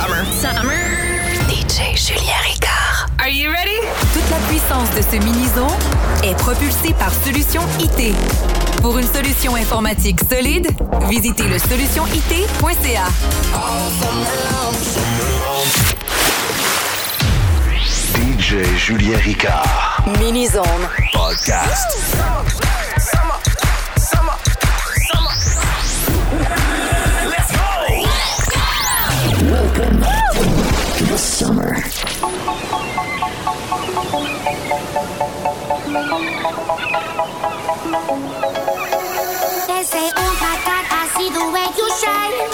summer. Summer. DJ Julien Ricard. Are you ready? Toute la puissance de ce mini zone est propulsée par Solution IT. Pour une solution informatique solide, visitez le solutionit.ca. DJ Julien Ricard. Mini-zone. Podcast. Welcome summer. They say, oh my God, I see the way you shine.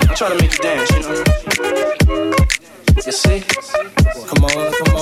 I try to make you dance, you know. You see? Come on, come on.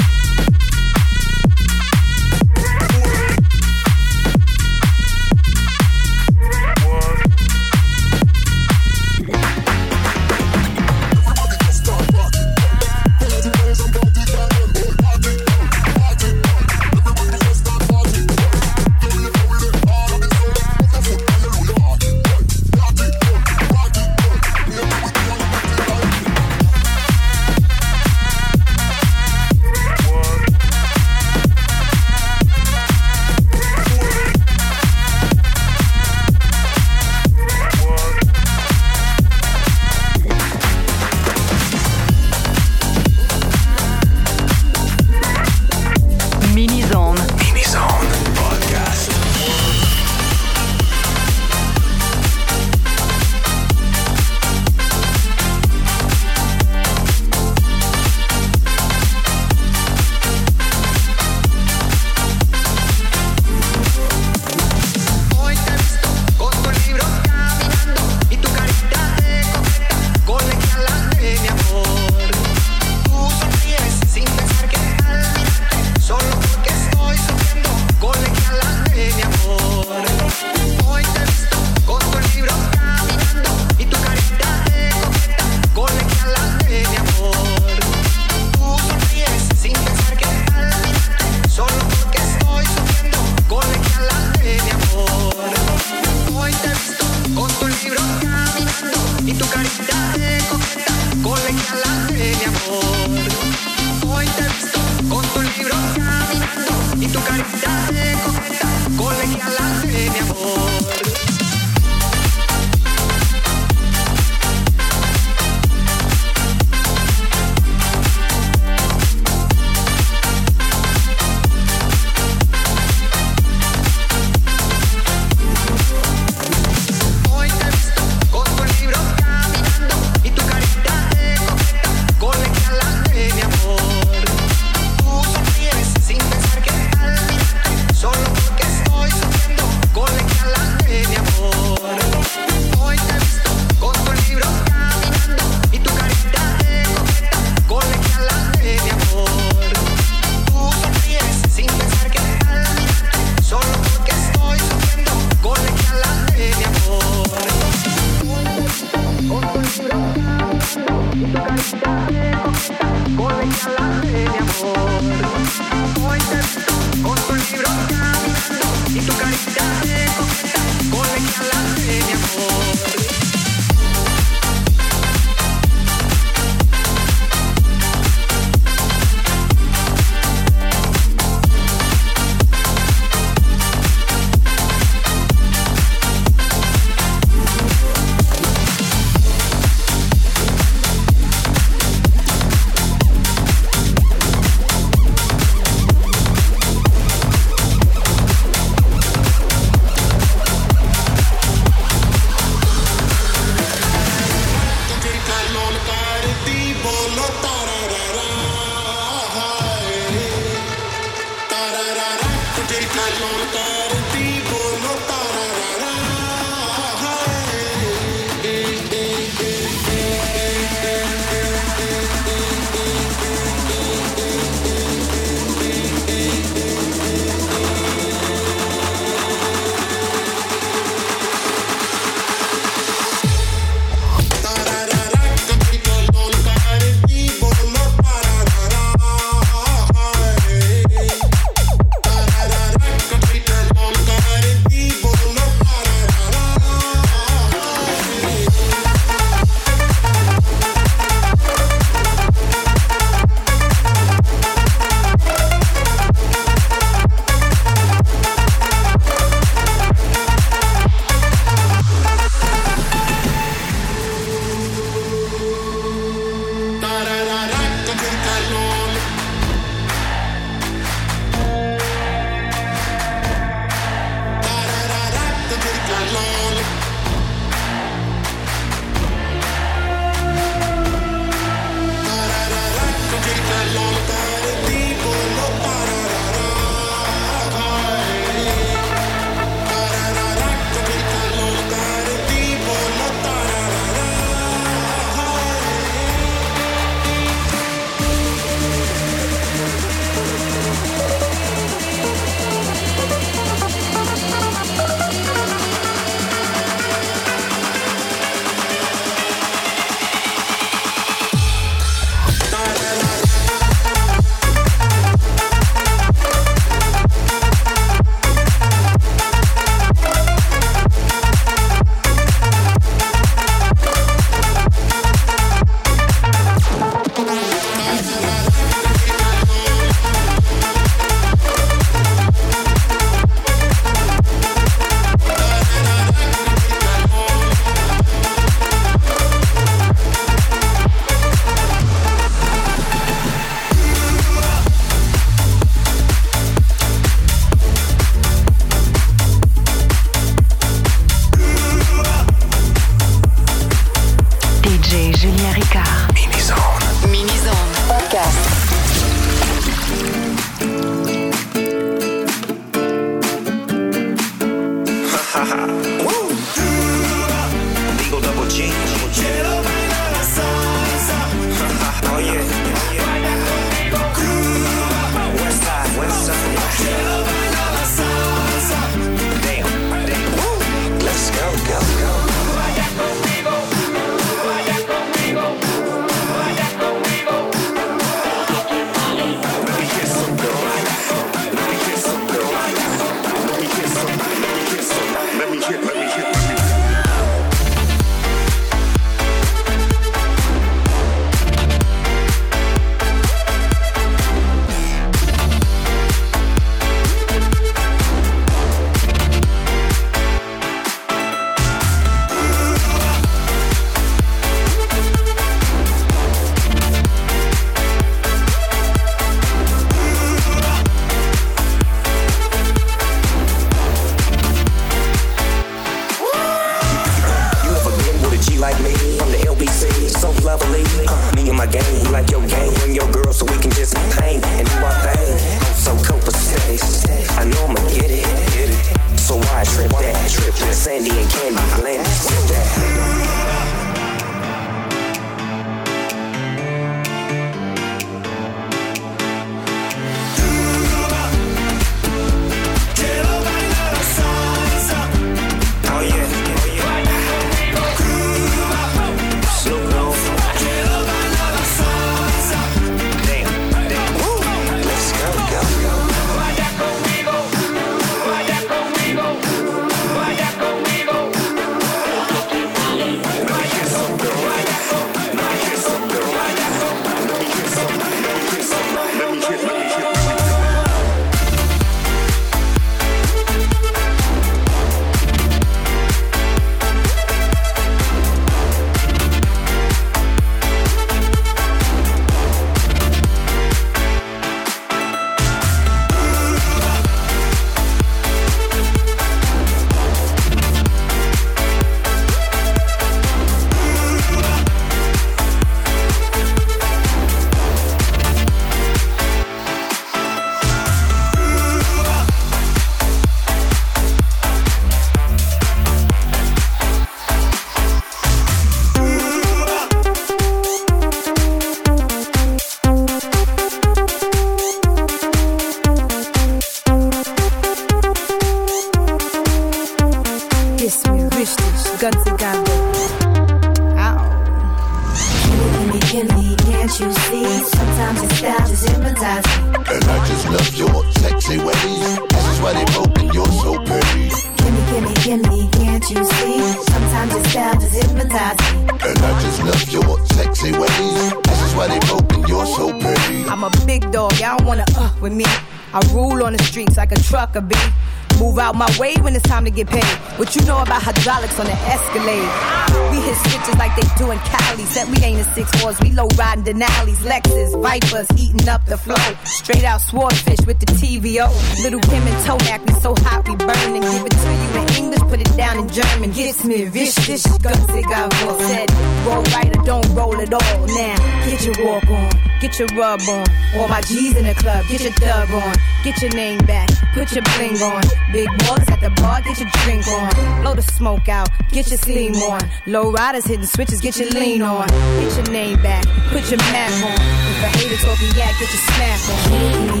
Get your rub on. All my G's in the club, get your dub on, get your name back, put your bling on. Big boys at the bar, get your drink on. Blow the smoke out, get your steam on. Low riders hitting switches, get your lean on. Get your name back, put your map on. If a hater talking yak, get your smack on.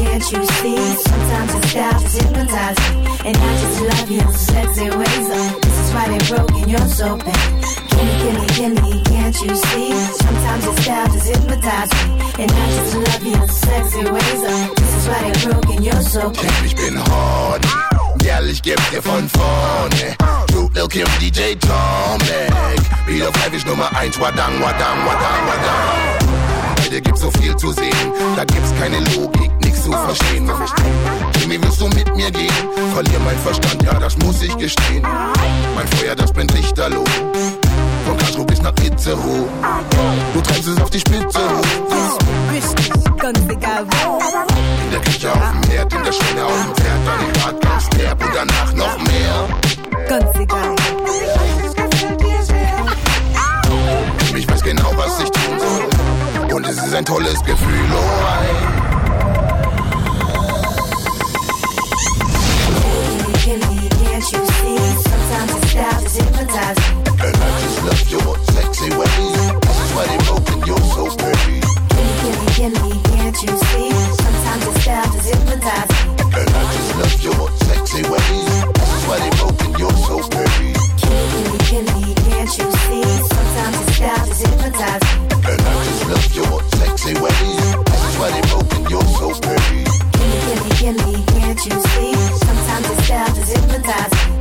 Can't you see? Sometimes your just hypnotizes me. And I just love your sexy ways. Uh, this is why they broke and you're so bad. Gimme, gimme, gimme, can't you see? Sometimes your style just hypnotizes me. And I just love your sexy ways. Uh, this is why they broke and you're so bad. Ich bin hard. Girl, ich geb dir von vorne. Duke, Lil Kim, DJ Tomek. Wieder Leipzig Nummer 1. Wadang, wadang, wadang, wadang. Dir gibt's so viel zu sehen. Da gibt's keine Logik, nix zu verstehen. Jimmy, willst du mit mir gehen? Verlier mein Verstand, ja, das muss ich gestehen. Mein Feuer, das brennt lichterloh. Von Castro bis nach Itzehoe. Du treibst es auf die Spitze hoch. In der Küche auf dem Herd, in der Schwelle auf dem Pferd, dann im Bad ganz derb und danach noch mehr. Ganz egal. Ich weiß ein tolles Gefühl, alright. Kimmy, can't you see? Sometimes your style just hypnotizes. And I just love your sexy ways. This is why they can't you see? Sometimes your style just hypnotizes. And I just love your sexy ways. This is why they can't you Kimmy, can't you see? Sometimes just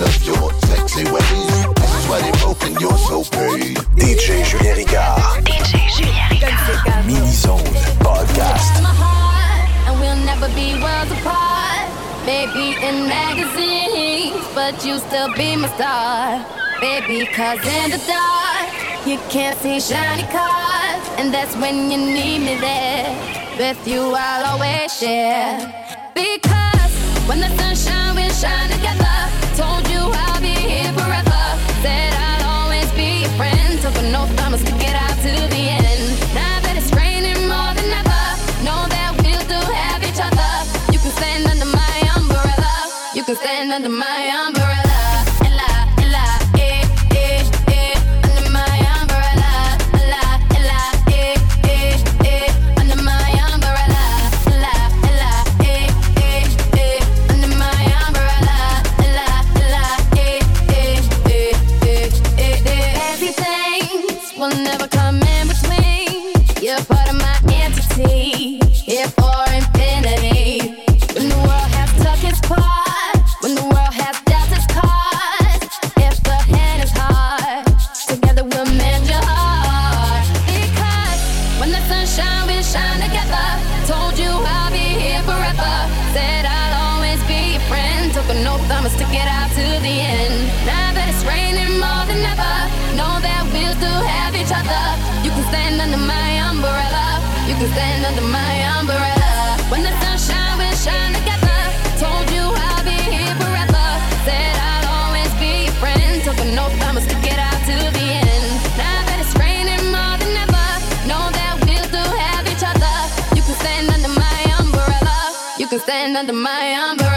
love your sexy ways. This is why they broken, you're so pretty. DJ Julien Ricard. DJ Julien Ricard. Mini Zone Podcast. my heart, and we'll never be worlds apart. Maybe in magazines, but you still be my star. Baby, cause in the dark, you can't see shiny cars. And that's when you need me there. With you, I'll always share. Because when the sun shines, we shine together. Told you I'll be here forever. Said I'll always be your friend. Took an oath, I'ma stick it out to the end. Now that it's raining more than ever, know that we'll still have each other. You can stand under my umbrella. You can stand under my. Can stand under my umbrella. When the shine together. Told you I'll be here forever. Said I'll always be your friend. Took out to the end. Now that it's raining more than ever, know that we'll still have each other. You can stand under my umbrella. You can stand under my umbrella.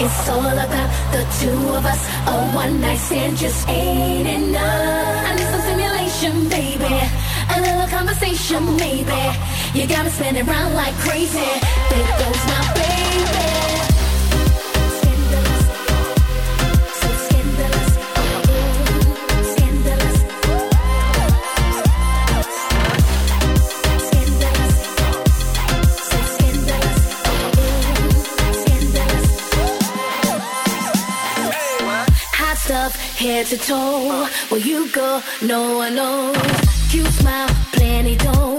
It's all about the two of us. A one night stand just ain't enough. I need some simulation, baby. A little conversation, maybe. You got me spinning around like crazy. There goes my baby. head to toe. Where you go, no one knows. Cute smile, plenty don't.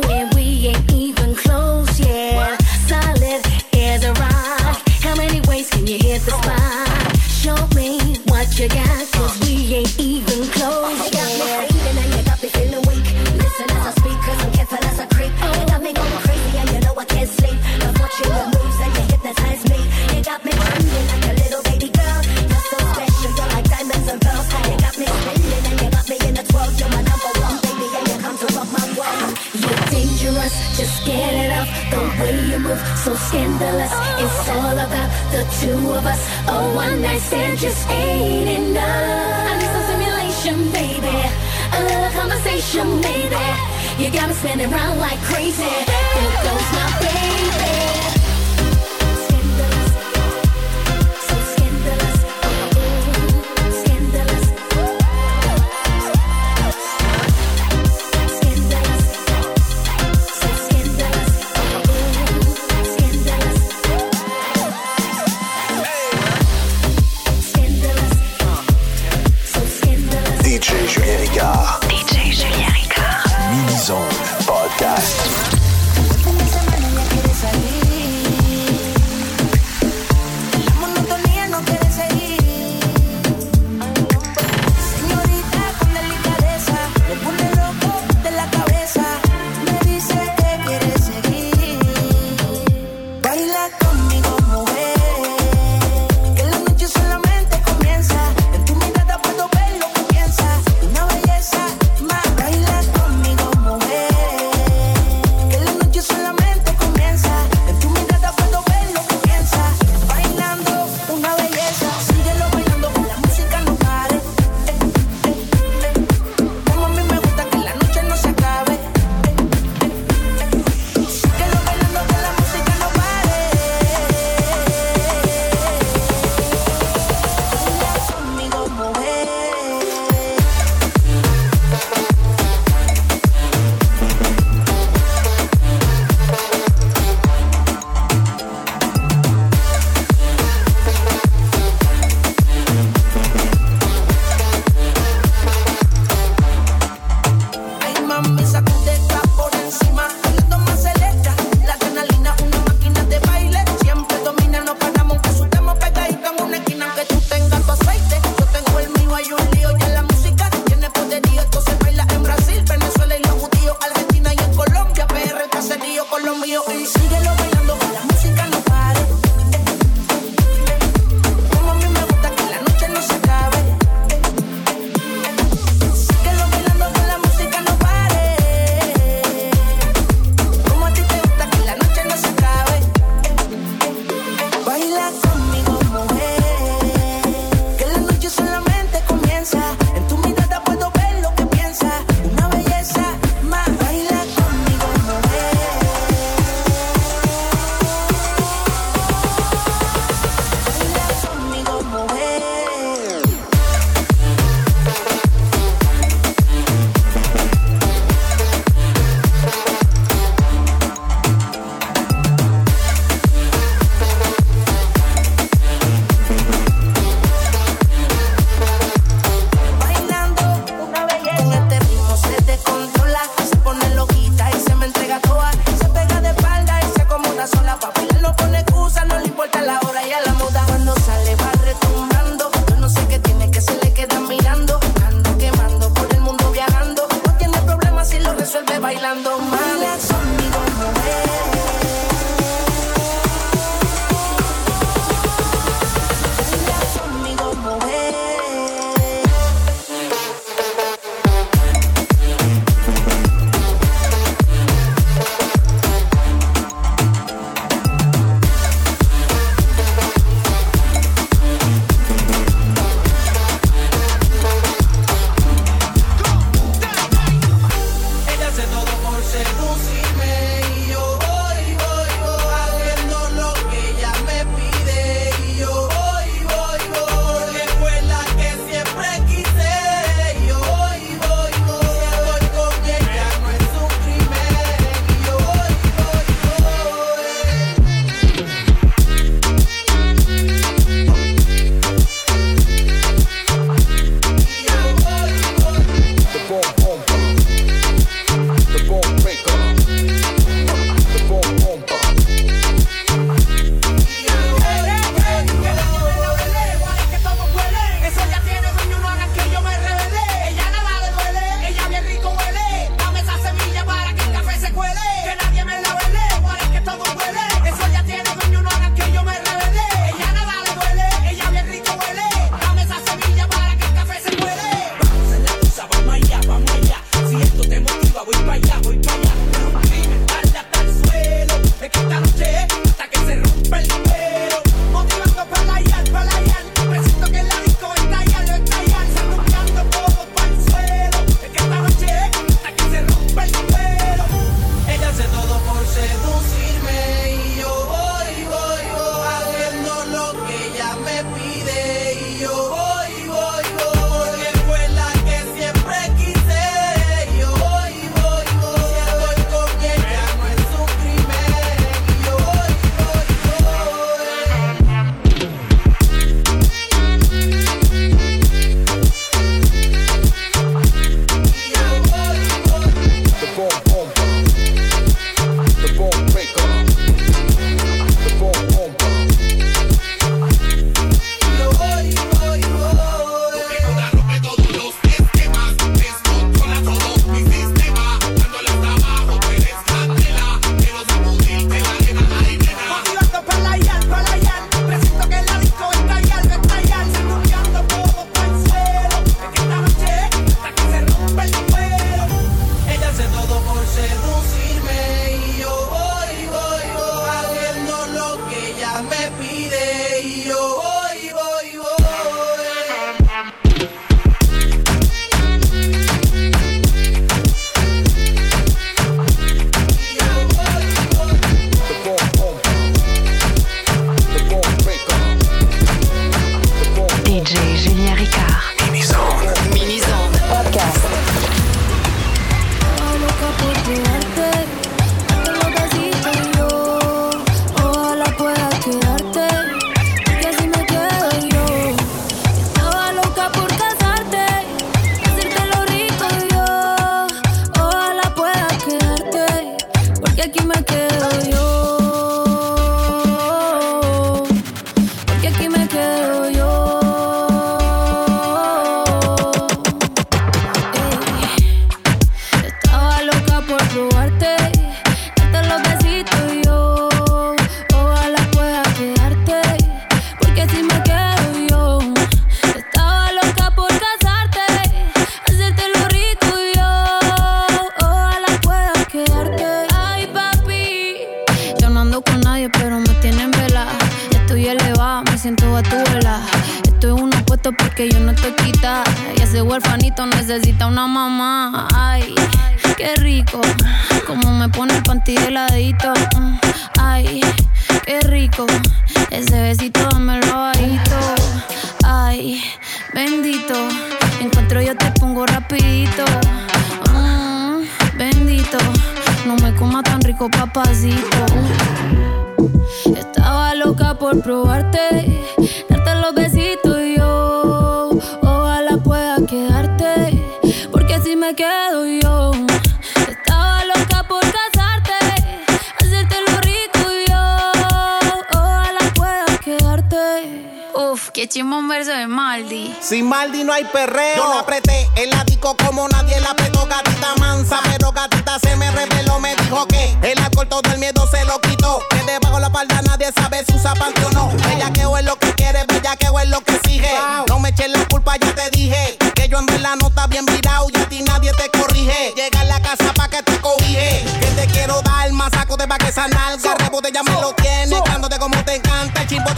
Uf, qué chimón verso de Maldi. Sin Maldi no hay perreo. Yo la apreté en la disco como nadie la apretó. Gatita mansa, pero gatita se me reveló. Me dijo que el alcohol todo el miedo se lo quitó. Que debajo de la palda nadie sabe si usa panty o no. Bellaqueo es lo que quiere, bellaqueo es lo que exige. No me eches la culpa, ya te dije. Que yo en verdad no está bien virado y a ti nadie te corrige. Llega a la casa pa' que te cobije. Que te quiero dar más saco de pa' que esa nalga.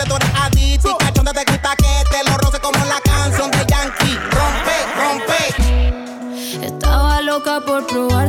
Chimbote tú eres cachonde te gusta que te lo roce como la canción de Yankee. Rompe, rompe. Estaba loca por probarte,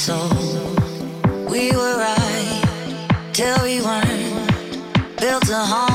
So We were right till we weren't. Built a home.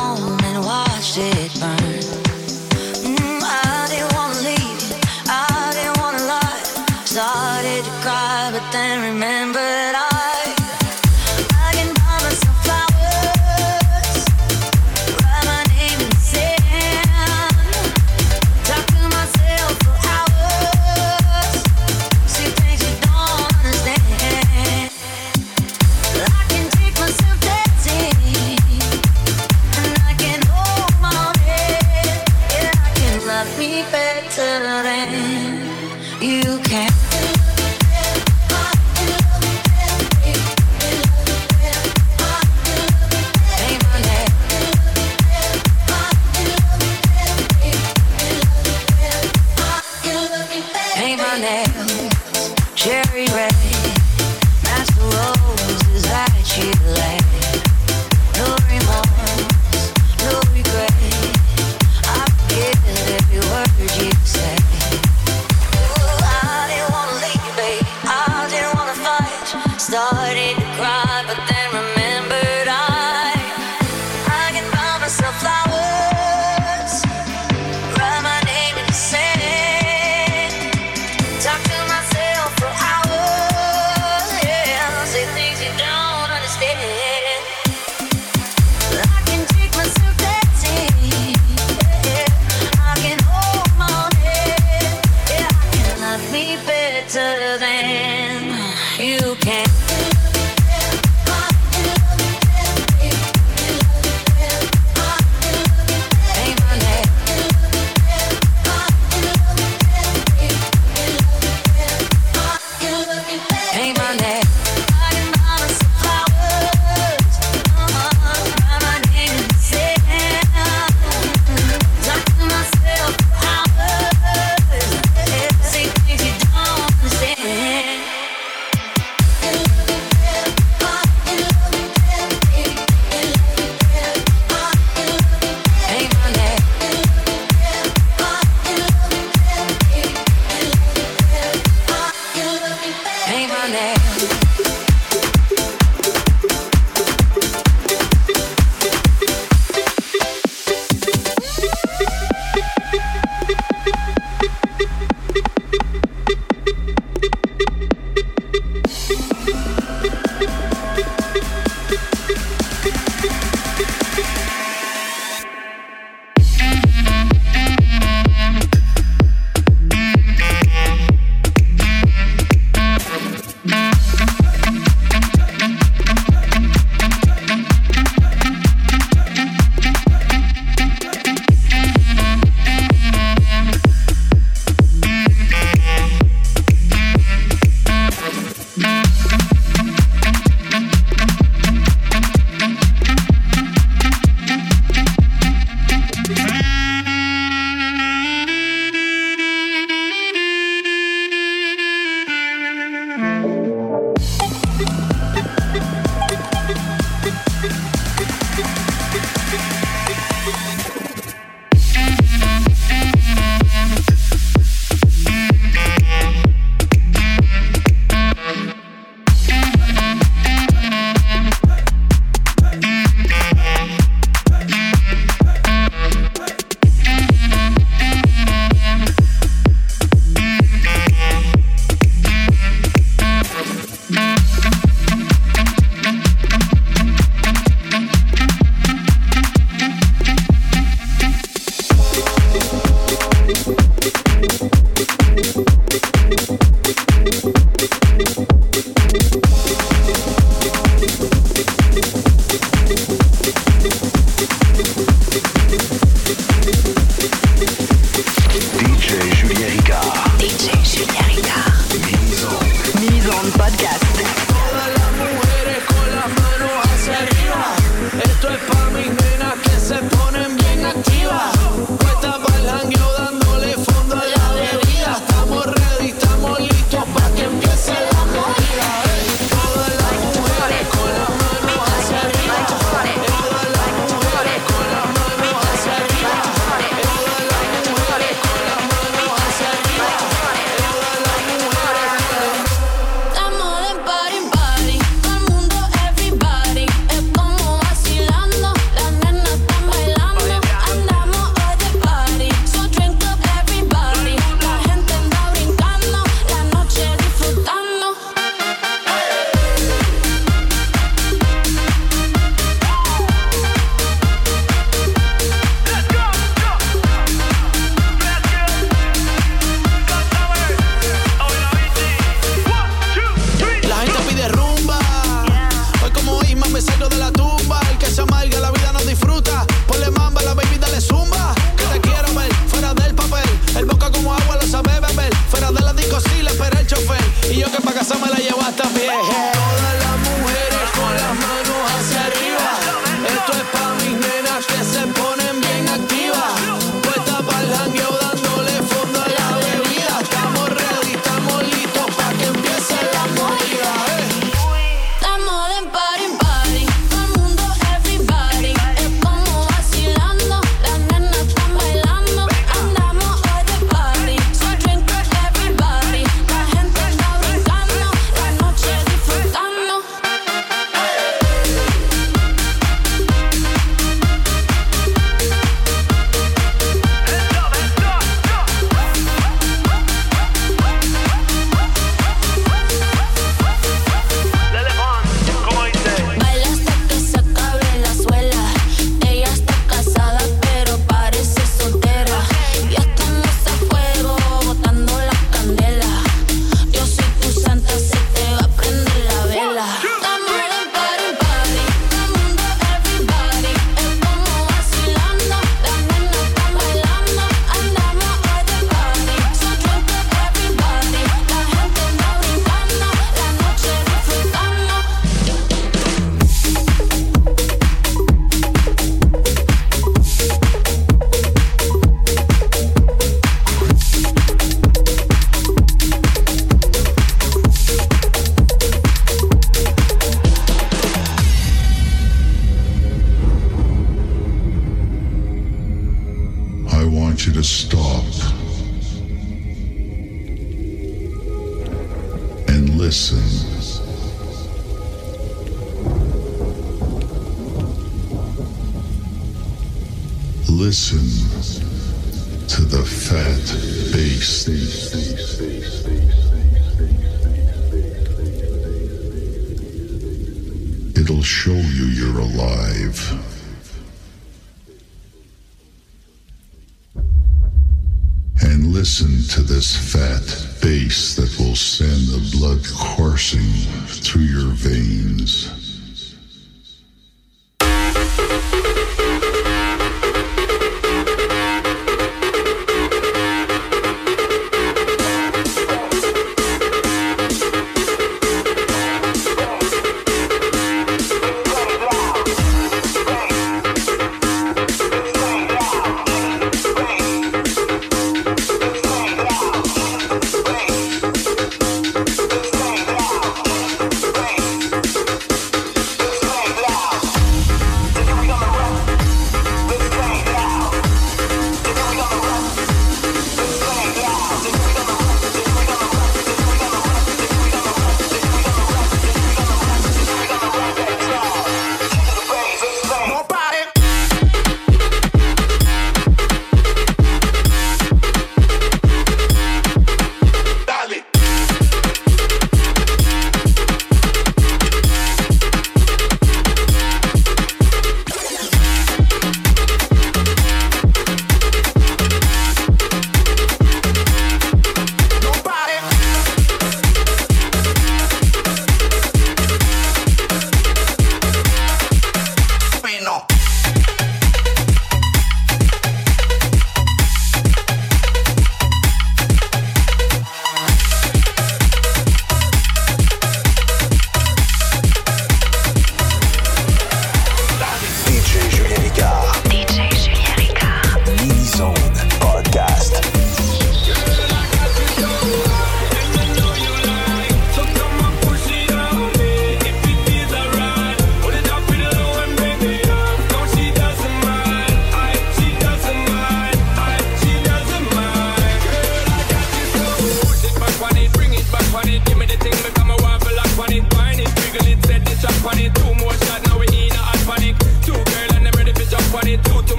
Listen to this fat bass that will send the blood coursing through your veins.